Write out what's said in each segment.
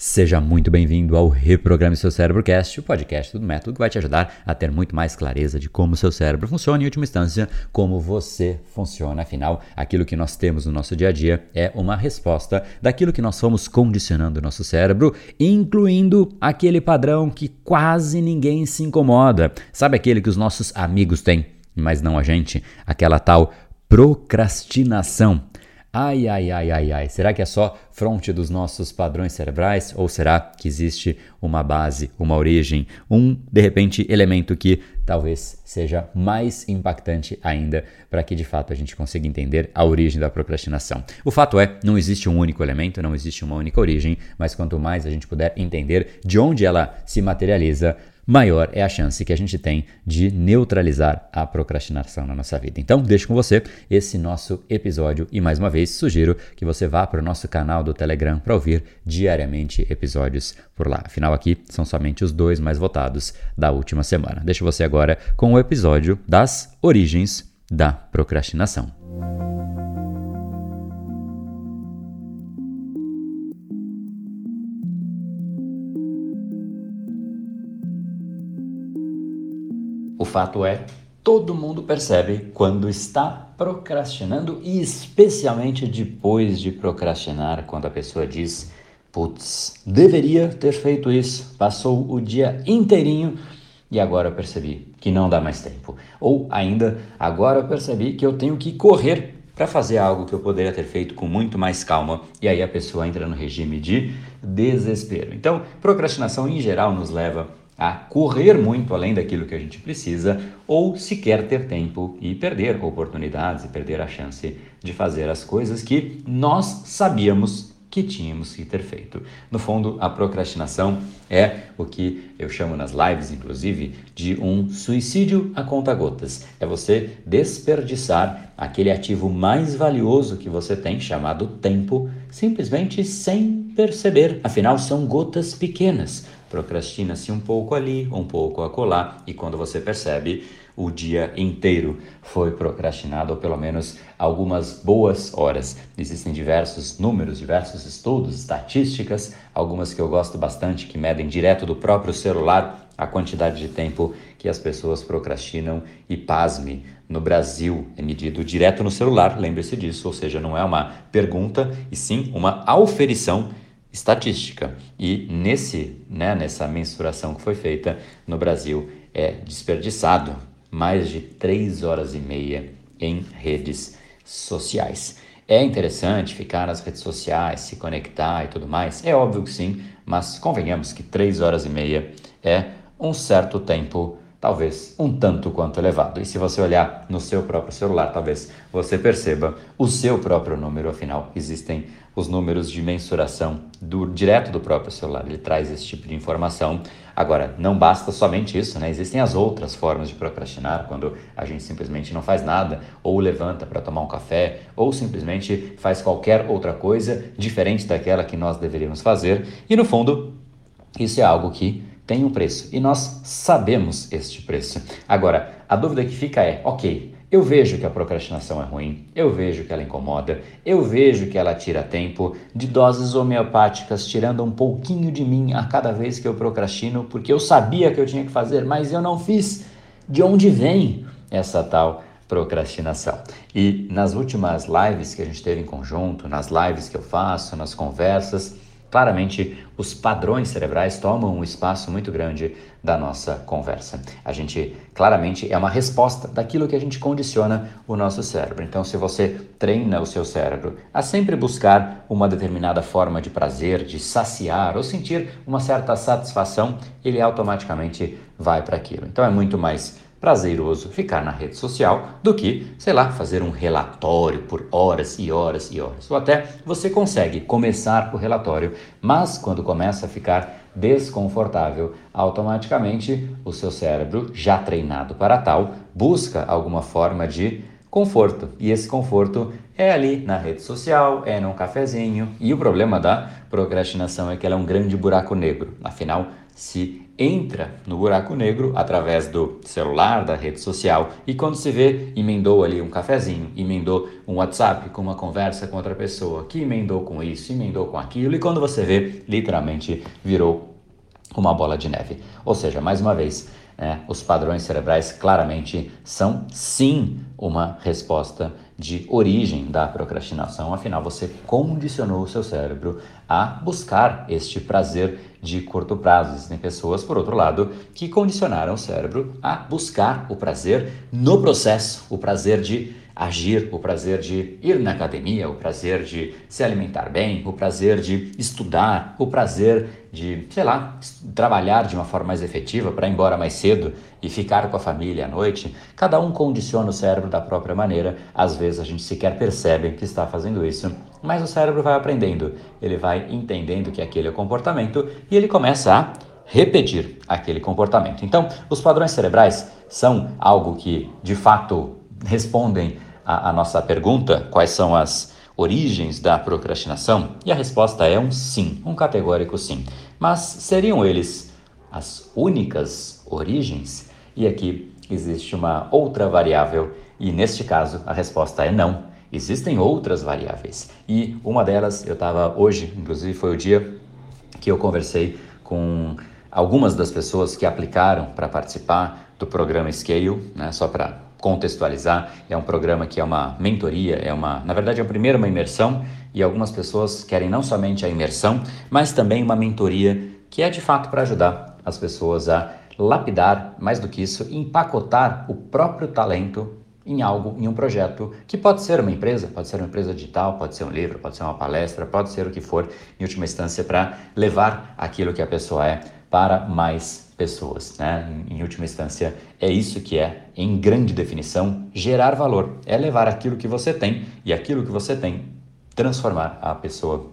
Seja muito bem-vindo ao Reprograme Seu Cérebro Cast, o podcast do método que vai te ajudar a ter muito mais clareza de como seu cérebro funciona e, em última instância, como você funciona. Afinal, aquilo que nós temos no nosso dia a dia é uma resposta daquilo que nós fomos condicionando o nosso cérebro, incluindo aquele padrão que quase ninguém se incomoda. Sabe aquele que os nossos amigos têm, mas não a gente? Aquela tal procrastinação. Ai, ai, ai, ai, ai. Será que é só fronte dos nossos padrões cerebrais? Ou será que existe uma base, uma origem, um, de repente, elemento que talvez seja mais impactante ainda para que de fato a gente consiga entender a origem da procrastinação? O fato é, não existe um único elemento, não existe uma única origem, mas quanto mais a gente puder entender de onde ela se materializa, maior é a chance que a gente tem de neutralizar a procrastinação na nossa vida. Então, deixo com você esse nosso episódio e mais uma vez sugiro que você vá para o nosso canal do Telegram para ouvir diariamente episódios por lá. Afinal, aqui são somente os dois mais votados da última semana. Deixo você agora com o episódio das origens da procrastinação. Fato é, todo mundo percebe quando está procrastinando e especialmente depois de procrastinar, quando a pessoa diz: "Putz, deveria ter feito isso. Passou o dia inteirinho e agora percebi que não dá mais tempo". Ou ainda, agora percebi que eu tenho que correr para fazer algo que eu poderia ter feito com muito mais calma, e aí a pessoa entra no regime de desespero. Então, procrastinação em geral nos leva a correr muito além daquilo que a gente precisa ou sequer ter tempo e perder oportunidades e perder a chance de fazer as coisas que nós sabíamos que tínhamos que ter feito. No fundo, a procrastinação é o que eu chamo nas lives, inclusive, de um suicídio a conta-gotas. É você desperdiçar aquele ativo mais valioso que você tem, chamado tempo, simplesmente sem perceber. Afinal, são gotas pequenas procrastina-se um pouco ali, um pouco acolá, e quando você percebe, o dia inteiro foi procrastinado, ou pelo menos algumas boas horas. Existem diversos números, diversos estudos, estatísticas, algumas que eu gosto bastante, que medem direto do próprio celular a quantidade de tempo que as pessoas procrastinam e pasme. No Brasil é medido direto no celular, lembre-se disso, ou seja, não é uma pergunta e sim uma auferição estatística. E nesse, né, nessa mensuração que foi feita no Brasil, é desperdiçado mais de três horas e meia em redes sociais. É interessante ficar nas redes sociais, se conectar e tudo mais? É óbvio que sim, mas convenhamos que três horas e meia é um certo tempo, talvez um tanto quanto elevado. E se você olhar no seu próprio celular, talvez você perceba o seu próprio número, afinal, existem os números de mensuração do, direto do próprio celular. Ele traz esse tipo de informação. Agora, não basta somente isso, né? Existem as outras formas de procrastinar, quando a gente simplesmente não faz nada, ou levanta para tomar um café, ou simplesmente faz qualquer outra coisa diferente daquela que nós deveríamos fazer. E no fundo, isso é algo que tem um preço e nós sabemos este preço. Agora, a dúvida que fica é: ok, eu vejo que a procrastinação é ruim, eu vejo que ela incomoda, eu vejo que ela tira tempo de doses homeopáticas, tirando um pouquinho de mim a cada vez que eu procrastino, porque eu sabia que eu tinha que fazer, mas eu não fiz. De onde vem essa tal procrastinação? E nas últimas lives que a gente teve em conjunto, nas lives que eu faço, nas conversas, Claramente, os padrões cerebrais tomam um espaço muito grande da nossa conversa. A gente, claramente, é uma resposta daquilo que a gente condiciona o nosso cérebro. Então, se você treina o seu cérebro a sempre buscar uma determinada forma de prazer, de saciar ou sentir uma certa satisfação, ele automaticamente vai para aquilo. Então, é muito mais prazeroso ficar na rede social do que, sei lá, fazer um relatório por horas e horas e horas. Ou até você consegue começar o relatório, mas quando começa a ficar desconfortável, automaticamente o seu cérebro, já treinado para tal, busca alguma forma de conforto. E esse conforto é ali na rede social, é num cafezinho. E o problema da procrastinação é que ela é um grande buraco negro. Afinal, se entra no buraco negro através do celular, da rede social e quando se vê, emendou ali um cafezinho, emendou um WhatsApp com uma conversa com outra pessoa, que emendou com isso, emendou com aquilo e quando você vê, literalmente virou uma bola de neve. Ou seja, mais uma vez, né, os padrões cerebrais claramente são sim uma resposta de origem da procrastinação, afinal você condicionou o seu cérebro a buscar este prazer de curto prazo. Existem pessoas, por outro lado, que condicionaram o cérebro a buscar o prazer no processo, o prazer de agir, o prazer de ir na academia, o prazer de se alimentar bem, o prazer de estudar, o prazer de, sei lá, trabalhar de uma forma mais efetiva para ir embora mais cedo e ficar com a família à noite. Cada um condiciona o cérebro da própria maneira. Às vezes a gente sequer percebe que está fazendo isso, mas o cérebro vai aprendendo, ele vai entendendo que aquele é o comportamento e ele começa a repetir aquele comportamento. Então, os padrões cerebrais são algo que de fato respondem a, a nossa pergunta, quais são as origens da procrastinação? E a resposta é um sim, um categórico sim. Mas seriam eles as únicas origens? E aqui existe uma outra variável, e neste caso a resposta é não. Existem outras variáveis. E uma delas, eu estava hoje, inclusive foi o dia que eu conversei com algumas das pessoas que aplicaram para participar do programa Scale, né, só para contextualizar, é um programa que é uma mentoria, é uma, na verdade, é primeiro uma imersão e algumas pessoas querem não somente a imersão, mas também uma mentoria que é de fato para ajudar as pessoas a lapidar, mais do que isso, empacotar o próprio talento em algo, em um projeto que pode ser uma empresa, pode ser uma empresa digital, pode ser um livro, pode ser uma palestra, pode ser o que for, em última instância, para levar aquilo que a pessoa é para mais pessoas. Né? Em, última instância, é isso que é, em grande definição, gerar valor. É levar aquilo que você tem e aquilo que você tem transformar a pessoa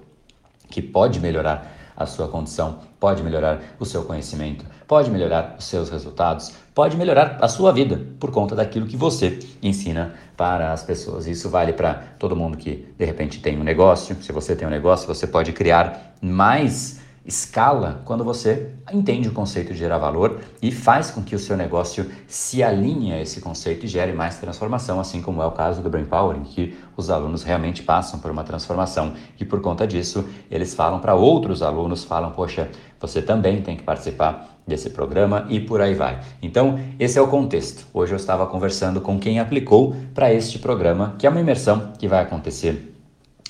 que pode melhorar a sua condição, pode melhorar o seu conhecimento, pode melhorar os seus resultados, pode melhorar a sua vida por conta daquilo que você ensina para as pessoas. Isso vale para todo mundo que de repente tem um negócio. Se você tem um negócio, você pode criar mais escala quando você entende o conceito de gerar valor e faz com que o seu negócio se alinhe a esse conceito e gere mais transformação, assim como é o caso do Brain Power, em que os alunos realmente passam por uma transformação e por conta disso eles falam para outros alunos, falam, poxa, você também tem que participar desse programa e por aí vai. Então, esse é o contexto. Hoje eu estava conversando com quem aplicou para este programa, que é uma imersão que vai acontecer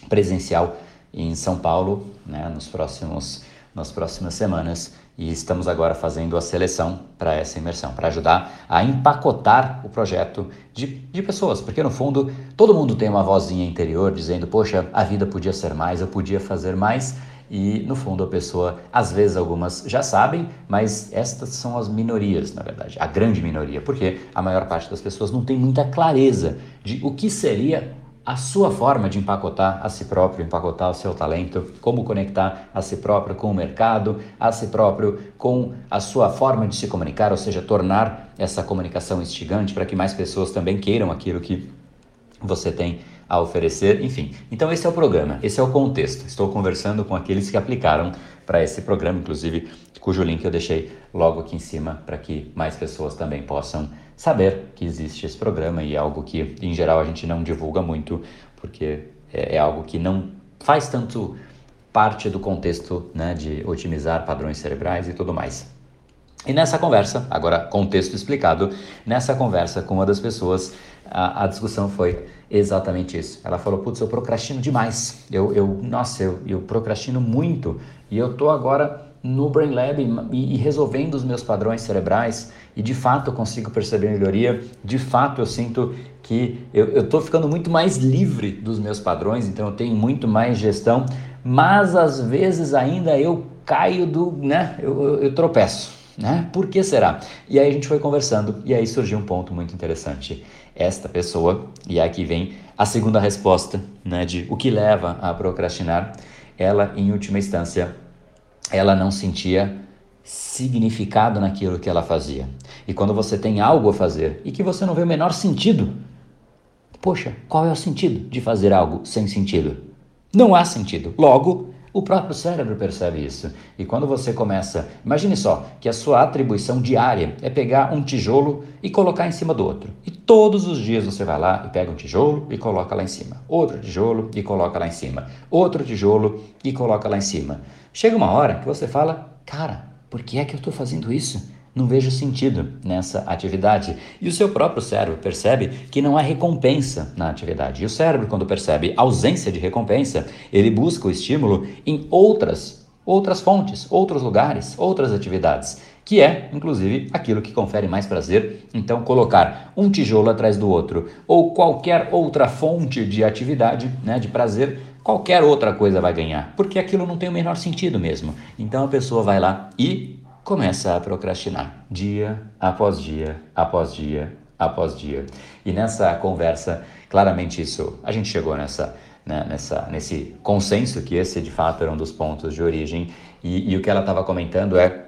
presencial em São Paulo, né, nos próximos nas próximas semanas. E estamos agora fazendo a seleção para essa imersão, para ajudar a empacotar o projeto de, de pessoas, porque no fundo todo mundo tem uma vozinha interior dizendo: Poxa, a vida podia ser mais, eu podia fazer mais. E no fundo a pessoa, às vezes algumas já sabem, mas estas são as minorias, na verdade, a grande minoria, porque a maior parte das pessoas não tem muita clareza de o que seria a sua forma de empacotar a si próprio, empacotar o seu talento, como conectar a si próprio com o mercado, a si próprio com a sua forma de se comunicar, ou seja, tornar essa comunicação instigante para que mais pessoas também queiram aquilo que você tem a oferecer, enfim. Então esse é o programa, esse é o contexto. Estou conversando com aqueles que aplicaram para esse programa, inclusive cujo link eu deixei logo aqui em cima para que mais pessoas também possam saber que existe esse programa e é algo que, em geral, a gente não divulga muito, porque é, é algo que não faz tanto parte do contexto né, de otimizar padrões cerebrais e tudo mais. E nessa conversa, agora contexto explicado, nessa conversa com uma das pessoas, a, a discussão foi exatamente isso. Ela falou: Putz, eu procrastino demais. Eu, eu nossa, eu, eu procrastino muito e eu tô agora no Brain Lab e, e resolvendo os meus padrões cerebrais e de fato eu consigo perceber melhoria, de fato eu sinto que eu estou ficando muito mais livre dos meus padrões, então eu tenho muito mais gestão, mas às vezes ainda eu caio do, né, eu, eu, eu tropeço, né? Por que será? E aí a gente foi conversando e aí surgiu um ponto muito interessante. Esta pessoa, e aqui vem a segunda resposta, né, de o que leva a procrastinar, ela em última instância, ela não sentia significado naquilo que ela fazia. E quando você tem algo a fazer e que você não vê o menor sentido, poxa, qual é o sentido de fazer algo sem sentido? Não há sentido. Logo, o próprio cérebro percebe isso. E quando você começa, imagine só que a sua atribuição diária é pegar um tijolo e colocar em cima do outro. E todos os dias você vai lá e pega um tijolo e coloca lá em cima. Outro tijolo e coloca lá em cima. Outro tijolo e coloca lá em cima. Chega uma hora que você fala, cara, por que é que eu estou fazendo isso? Não vejo sentido nessa atividade. E o seu próprio cérebro percebe que não há recompensa na atividade. E o cérebro, quando percebe ausência de recompensa, ele busca o estímulo em outras, outras fontes, outros lugares, outras atividades, que é, inclusive, aquilo que confere mais prazer. Então, colocar um tijolo atrás do outro ou qualquer outra fonte de atividade, né, de prazer, qualquer outra coisa vai ganhar, porque aquilo não tem o menor sentido mesmo. Então a pessoa vai lá e começa a procrastinar dia após dia, após dia, após dia. E nessa conversa, claramente isso, a gente chegou nessa, né, nessa, nesse consenso que esse de fato era um dos pontos de origem. E, e o que ela estava comentando é,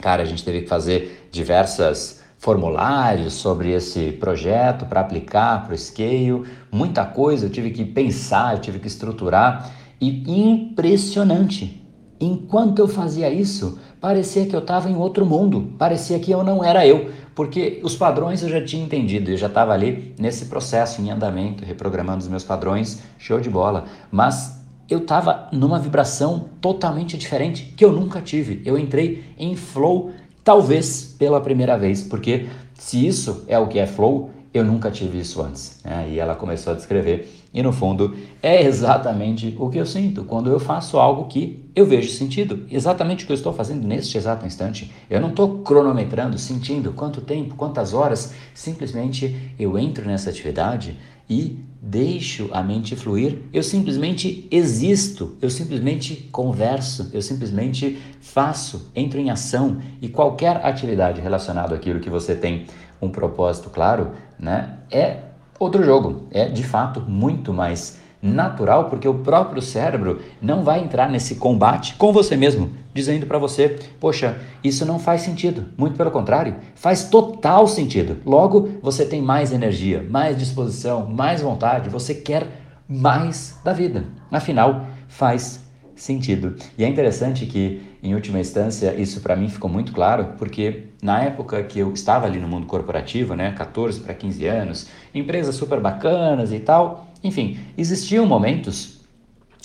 cara, a gente teve que fazer diversas formulários sobre esse projeto para aplicar para o Scale, muita coisa eu tive que pensar, eu tive que estruturar e impressionante. Enquanto eu fazia isso, parecia que eu estava em outro mundo, parecia que eu não era eu, porque os padrões eu já tinha entendido, eu já estava ali nesse processo em andamento, reprogramando os meus padrões, show de bola, mas eu estava numa vibração totalmente diferente que eu nunca tive. Eu entrei em flow, talvez pela primeira vez, porque se isso é o que é flow, eu nunca tive isso antes. Né? E ela começou a descrever e no fundo, é exatamente o que eu sinto quando eu faço algo que eu vejo sentido. Exatamente o que eu estou fazendo neste exato instante. Eu não estou cronometrando, sentindo quanto tempo, quantas horas. Simplesmente eu entro nessa atividade e deixo a mente fluir. Eu simplesmente existo, eu simplesmente converso, eu simplesmente faço, entro em ação. E qualquer atividade relacionada àquilo que você tem um propósito claro, né, é outro jogo. É de fato muito mais natural, porque o próprio cérebro não vai entrar nesse combate com você mesmo, dizendo para você: Poxa, isso não faz sentido. Muito pelo contrário, faz total sentido. Logo, você tem mais energia, mais disposição, mais vontade, você quer mais da vida. Afinal, faz sentido. E é interessante que, em última instância, isso para mim ficou muito claro, porque na época que eu estava ali no mundo corporativo, né, 14 para 15 anos, empresas super bacanas e tal, enfim, existiam momentos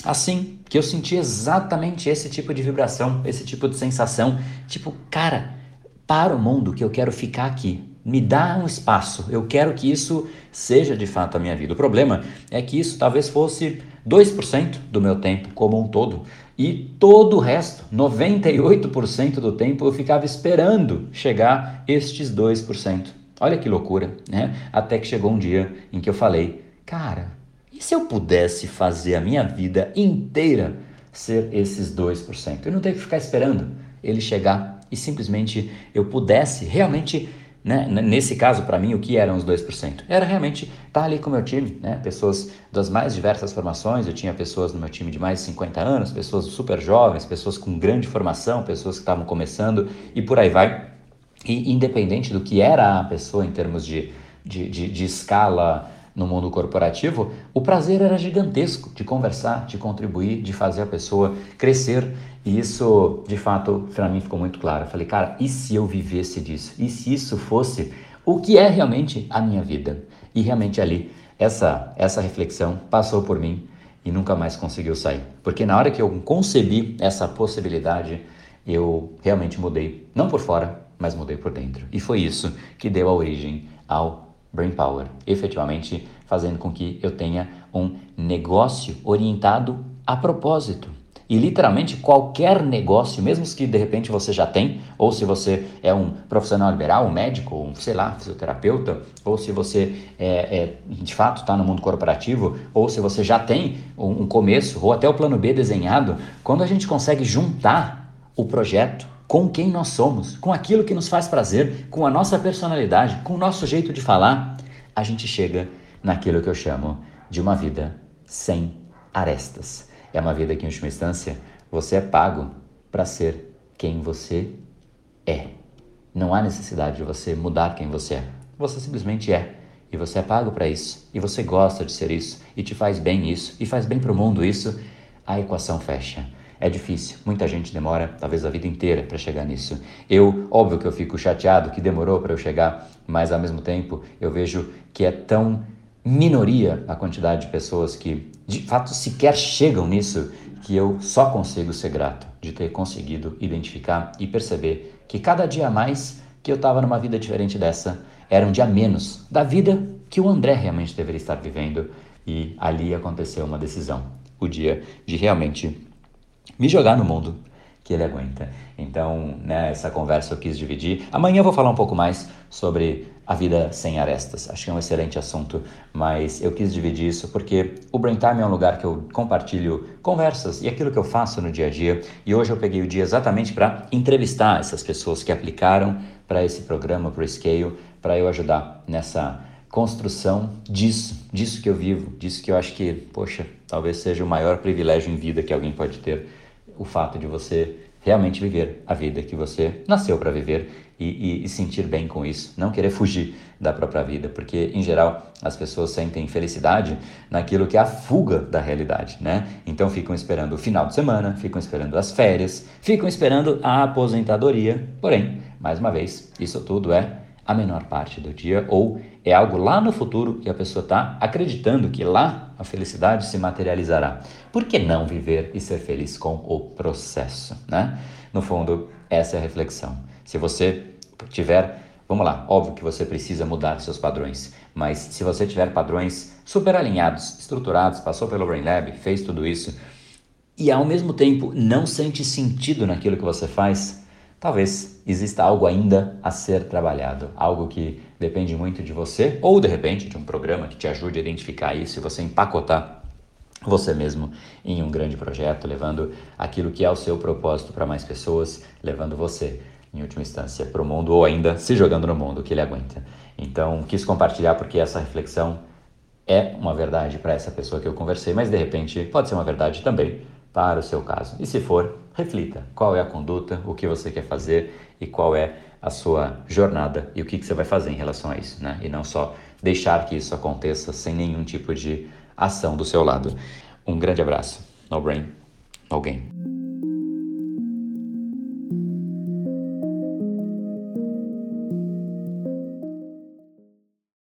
assim que eu sentia exatamente esse tipo de vibração, esse tipo de sensação, tipo, cara, para o mundo que eu quero ficar aqui. Me dá um espaço, eu quero que isso seja de fato a minha vida. O problema é que isso talvez fosse 2% do meu tempo como um todo. E todo o resto, 98% do tempo, eu ficava esperando chegar estes 2%. Olha que loucura, né? Até que chegou um dia em que eu falei, cara, e se eu pudesse fazer a minha vida inteira ser esses 2%? Eu não tenho que ficar esperando ele chegar e simplesmente eu pudesse realmente né? Nesse caso, para mim, o que eram os 2%? Era realmente estar tá ali com o meu time, né? pessoas das mais diversas formações. Eu tinha pessoas no meu time de mais de 50 anos, pessoas super jovens, pessoas com grande formação, pessoas que estavam começando e por aí vai. E independente do que era a pessoa em termos de, de, de, de escala no mundo corporativo, o prazer era gigantesco de conversar, de contribuir, de fazer a pessoa crescer. E isso, de fato, para mim ficou muito claro. Eu falei, cara, e se eu vivesse disso? E se isso fosse o que é realmente a minha vida? E realmente ali, essa, essa reflexão passou por mim e nunca mais conseguiu sair. Porque na hora que eu concebi essa possibilidade, eu realmente mudei, não por fora, mas mudei por dentro. E foi isso que deu a origem ao Brain Power, efetivamente fazendo com que eu tenha um negócio orientado a propósito. E literalmente qualquer negócio, mesmo que de repente você já tem, ou se você é um profissional liberal, um médico, um, sei lá, fisioterapeuta, ou se você é, é de fato está no mundo corporativo, ou se você já tem um, um começo, ou até o plano B desenhado, quando a gente consegue juntar o projeto com quem nós somos, com aquilo que nos faz prazer, com a nossa personalidade, com o nosso jeito de falar, a gente chega naquilo que eu chamo de uma vida sem arestas. É uma vida que, em última instância, você é pago para ser quem você é. Não há necessidade de você mudar quem você é. Você simplesmente é. e você é pago para isso, e você gosta de ser isso, e te faz bem isso, e faz bem para o mundo isso, a equação fecha. É difícil, muita gente demora talvez a vida inteira para chegar nisso. Eu, óbvio que eu fico chateado que demorou para eu chegar, mas ao mesmo tempo eu vejo que é tão minoria a quantidade de pessoas que de fato sequer chegam nisso que eu só consigo ser grato de ter conseguido identificar e perceber que cada dia a mais que eu estava numa vida diferente dessa era um dia menos da vida que o André realmente deveria estar vivendo. E ali aconteceu uma decisão, o dia de realmente me jogar no mundo que ele aguenta. Então, né, essa conversa eu quis dividir. Amanhã eu vou falar um pouco mais sobre a vida sem arestas. Acho que é um excelente assunto, mas eu quis dividir isso porque o Brain Time é um lugar que eu compartilho conversas e aquilo que eu faço no dia a dia. E hoje eu peguei o dia exatamente para entrevistar essas pessoas que aplicaram para esse programa, para o Scale, para eu ajudar nessa construção disso, disso que eu vivo, disso que eu acho que, poxa, talvez seja o maior privilégio em vida que alguém pode ter o fato de você realmente viver a vida que você nasceu para viver e, e, e, sentir bem com isso, não querer fugir da própria vida, porque em geral as pessoas sentem felicidade naquilo que é a fuga da realidade, né? Então ficam esperando o final de semana, ficam esperando as férias, ficam esperando a aposentadoria. Porém, mais uma vez, isso tudo é a menor parte do dia ou é algo lá no futuro que a pessoa está acreditando que lá a felicidade se materializará. Por que não viver e ser feliz com o processo, né? No fundo, essa é a reflexão. Se você tiver, vamos lá, óbvio que você precisa mudar seus padrões, mas se você tiver padrões super alinhados, estruturados, passou pelo Brain Lab, fez tudo isso e ao mesmo tempo não sente sentido naquilo que você faz, talvez exista algo ainda a ser trabalhado, algo que depende muito de você ou de repente de um programa que te ajude a identificar isso e você empacotar você mesmo em um grande projeto, levando aquilo que é o seu propósito para mais pessoas, levando você, em última instância, para o mundo ou ainda se jogando no mundo que ele aguenta. Então, quis compartilhar porque essa reflexão é uma verdade para essa pessoa que eu conversei, mas de repente pode ser uma verdade também para o seu caso. E se for, reflita qual é a conduta, o que você quer fazer e qual é a sua jornada e o que, você vai fazer em relação a isso, né? E não só deixar que isso aconteça sem nenhum tipo de ação do seu lado. Um grande abraço. No brain, no game.